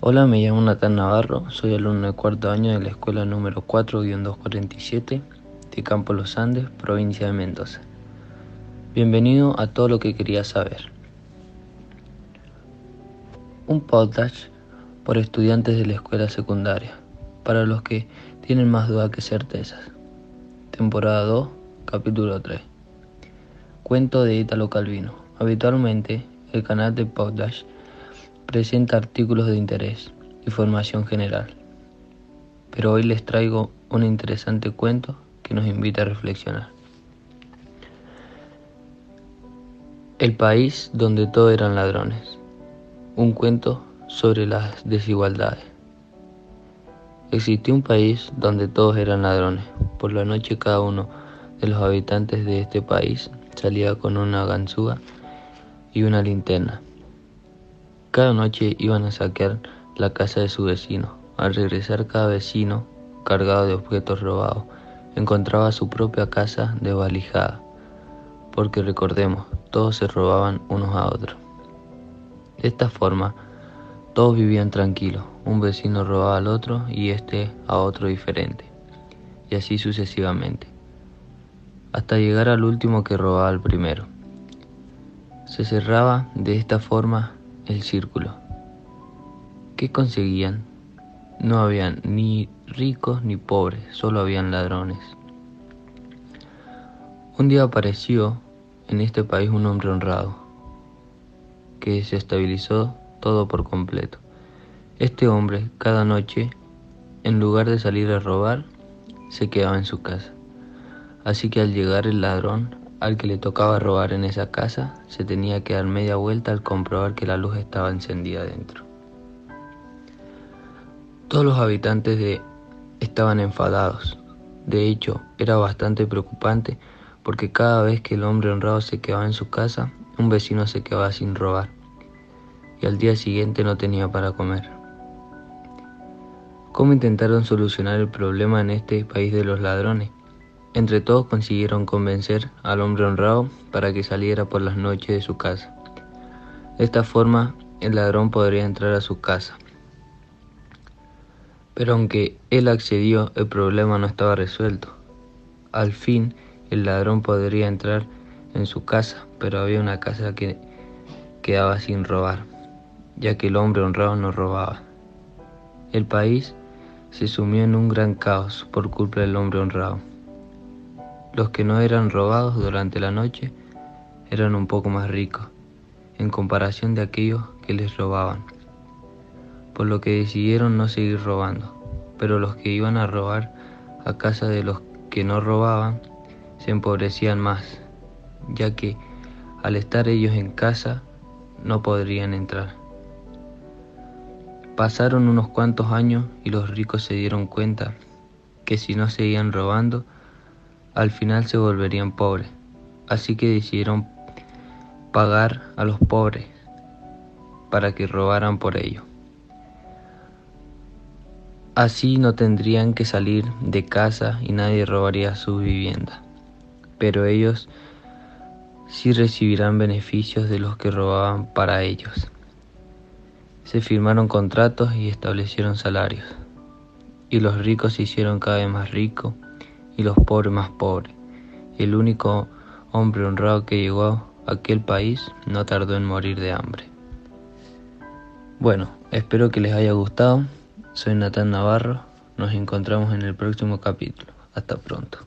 Hola, me llamo Natán Navarro, soy alumno de cuarto año de la escuela número 4-247 de Campo Los Andes, provincia de Mendoza. Bienvenido a todo lo que quería saber. Un podcast por estudiantes de la escuela secundaria, para los que tienen más dudas que certezas. Temporada 2, capítulo 3. Cuento de Italo Calvino. Habitualmente, el canal de podcast presenta artículos de interés y formación general. Pero hoy les traigo un interesante cuento que nos invita a reflexionar. El país donde todos eran ladrones. Un cuento sobre las desigualdades. Existía un país donde todos eran ladrones. Por la noche cada uno de los habitantes de este país salía con una ganzúa y una linterna cada noche iban a saquear la casa de su vecino. Al regresar cada vecino, cargado de objetos robados, encontraba su propia casa desvalijada. Porque recordemos, todos se robaban unos a otros. De esta forma, todos vivían tranquilos. Un vecino robaba al otro y este a otro diferente. Y así sucesivamente. Hasta llegar al último que robaba al primero. Se cerraba de esta forma el círculo. ¿Qué conseguían? No habían ni ricos ni pobres, solo habían ladrones. Un día apareció en este país un hombre honrado, que desestabilizó todo por completo. Este hombre, cada noche, en lugar de salir a robar, se quedaba en su casa. Así que al llegar el ladrón, al que le tocaba robar en esa casa se tenía que dar media vuelta al comprobar que la luz estaba encendida dentro. Todos los habitantes de estaban enfadados. De hecho, era bastante preocupante porque cada vez que el hombre honrado se quedaba en su casa, un vecino se quedaba sin robar y al día siguiente no tenía para comer. ¿Cómo intentaron solucionar el problema en este país de los ladrones? Entre todos consiguieron convencer al hombre honrado para que saliera por las noches de su casa. De esta forma, el ladrón podría entrar a su casa. Pero aunque él accedió, el problema no estaba resuelto. Al fin, el ladrón podría entrar en su casa, pero había una casa que quedaba sin robar, ya que el hombre honrado no robaba. El país se sumió en un gran caos por culpa del hombre honrado. Los que no eran robados durante la noche eran un poco más ricos en comparación de aquellos que les robaban, por lo que decidieron no seguir robando, pero los que iban a robar a casa de los que no robaban se empobrecían más, ya que al estar ellos en casa no podrían entrar. Pasaron unos cuantos años y los ricos se dieron cuenta que si no seguían robando, al final se volverían pobres, así que decidieron pagar a los pobres para que robaran por ello. Así no tendrían que salir de casa y nadie robaría su vivienda, pero ellos sí recibirán beneficios de los que robaban para ellos. Se firmaron contratos y establecieron salarios, y los ricos se hicieron cada vez más ricos y los pobres más pobres. El único hombre honrado que llegó a aquel país no tardó en morir de hambre. Bueno, espero que les haya gustado. Soy Natán Navarro. Nos encontramos en el próximo capítulo. Hasta pronto.